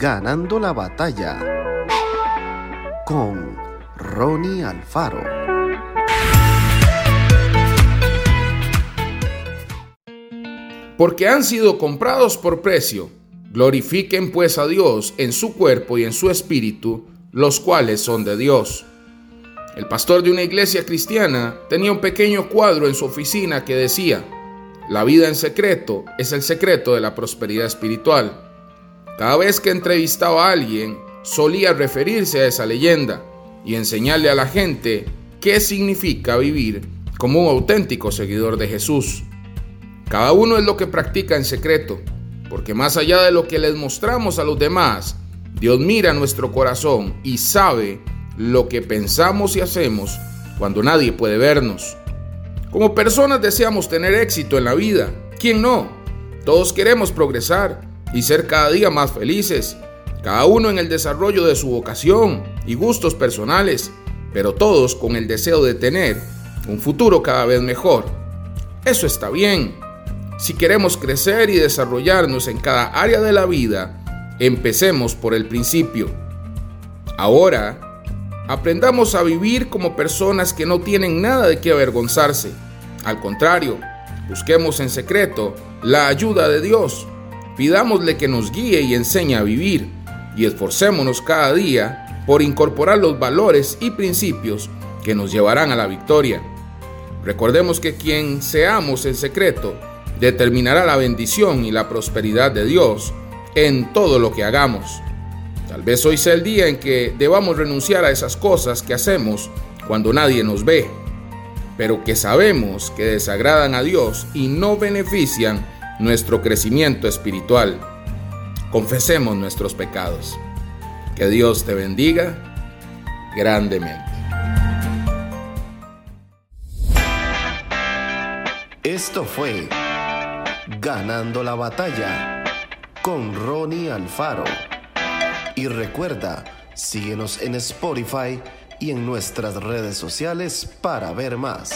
Ganando la batalla con Ronnie Alfaro. Porque han sido comprados por precio, glorifiquen pues a Dios en su cuerpo y en su espíritu, los cuales son de Dios. El pastor de una iglesia cristiana tenía un pequeño cuadro en su oficina que decía, la vida en secreto es el secreto de la prosperidad espiritual. Cada vez que entrevistaba a alguien, solía referirse a esa leyenda y enseñarle a la gente qué significa vivir como un auténtico seguidor de Jesús. Cada uno es lo que practica en secreto, porque más allá de lo que les mostramos a los demás, Dios mira nuestro corazón y sabe lo que pensamos y hacemos cuando nadie puede vernos. Como personas deseamos tener éxito en la vida. ¿Quién no? Todos queremos progresar y ser cada día más felices, cada uno en el desarrollo de su vocación y gustos personales, pero todos con el deseo de tener un futuro cada vez mejor. Eso está bien. Si queremos crecer y desarrollarnos en cada área de la vida, empecemos por el principio. Ahora, Aprendamos a vivir como personas que no tienen nada de qué avergonzarse. Al contrario, busquemos en secreto la ayuda de Dios. Pidámosle que nos guíe y enseñe a vivir y esforcémonos cada día por incorporar los valores y principios que nos llevarán a la victoria. Recordemos que quien seamos en secreto determinará la bendición y la prosperidad de Dios en todo lo que hagamos. Tal vez hoy sea el día en que debamos renunciar a esas cosas que hacemos cuando nadie nos ve, pero que sabemos que desagradan a Dios y no benefician nuestro crecimiento espiritual. Confesemos nuestros pecados. Que Dios te bendiga grandemente. Esto fue Ganando la batalla con Ronnie Alfaro. Y recuerda, síguenos en Spotify y en nuestras redes sociales para ver más.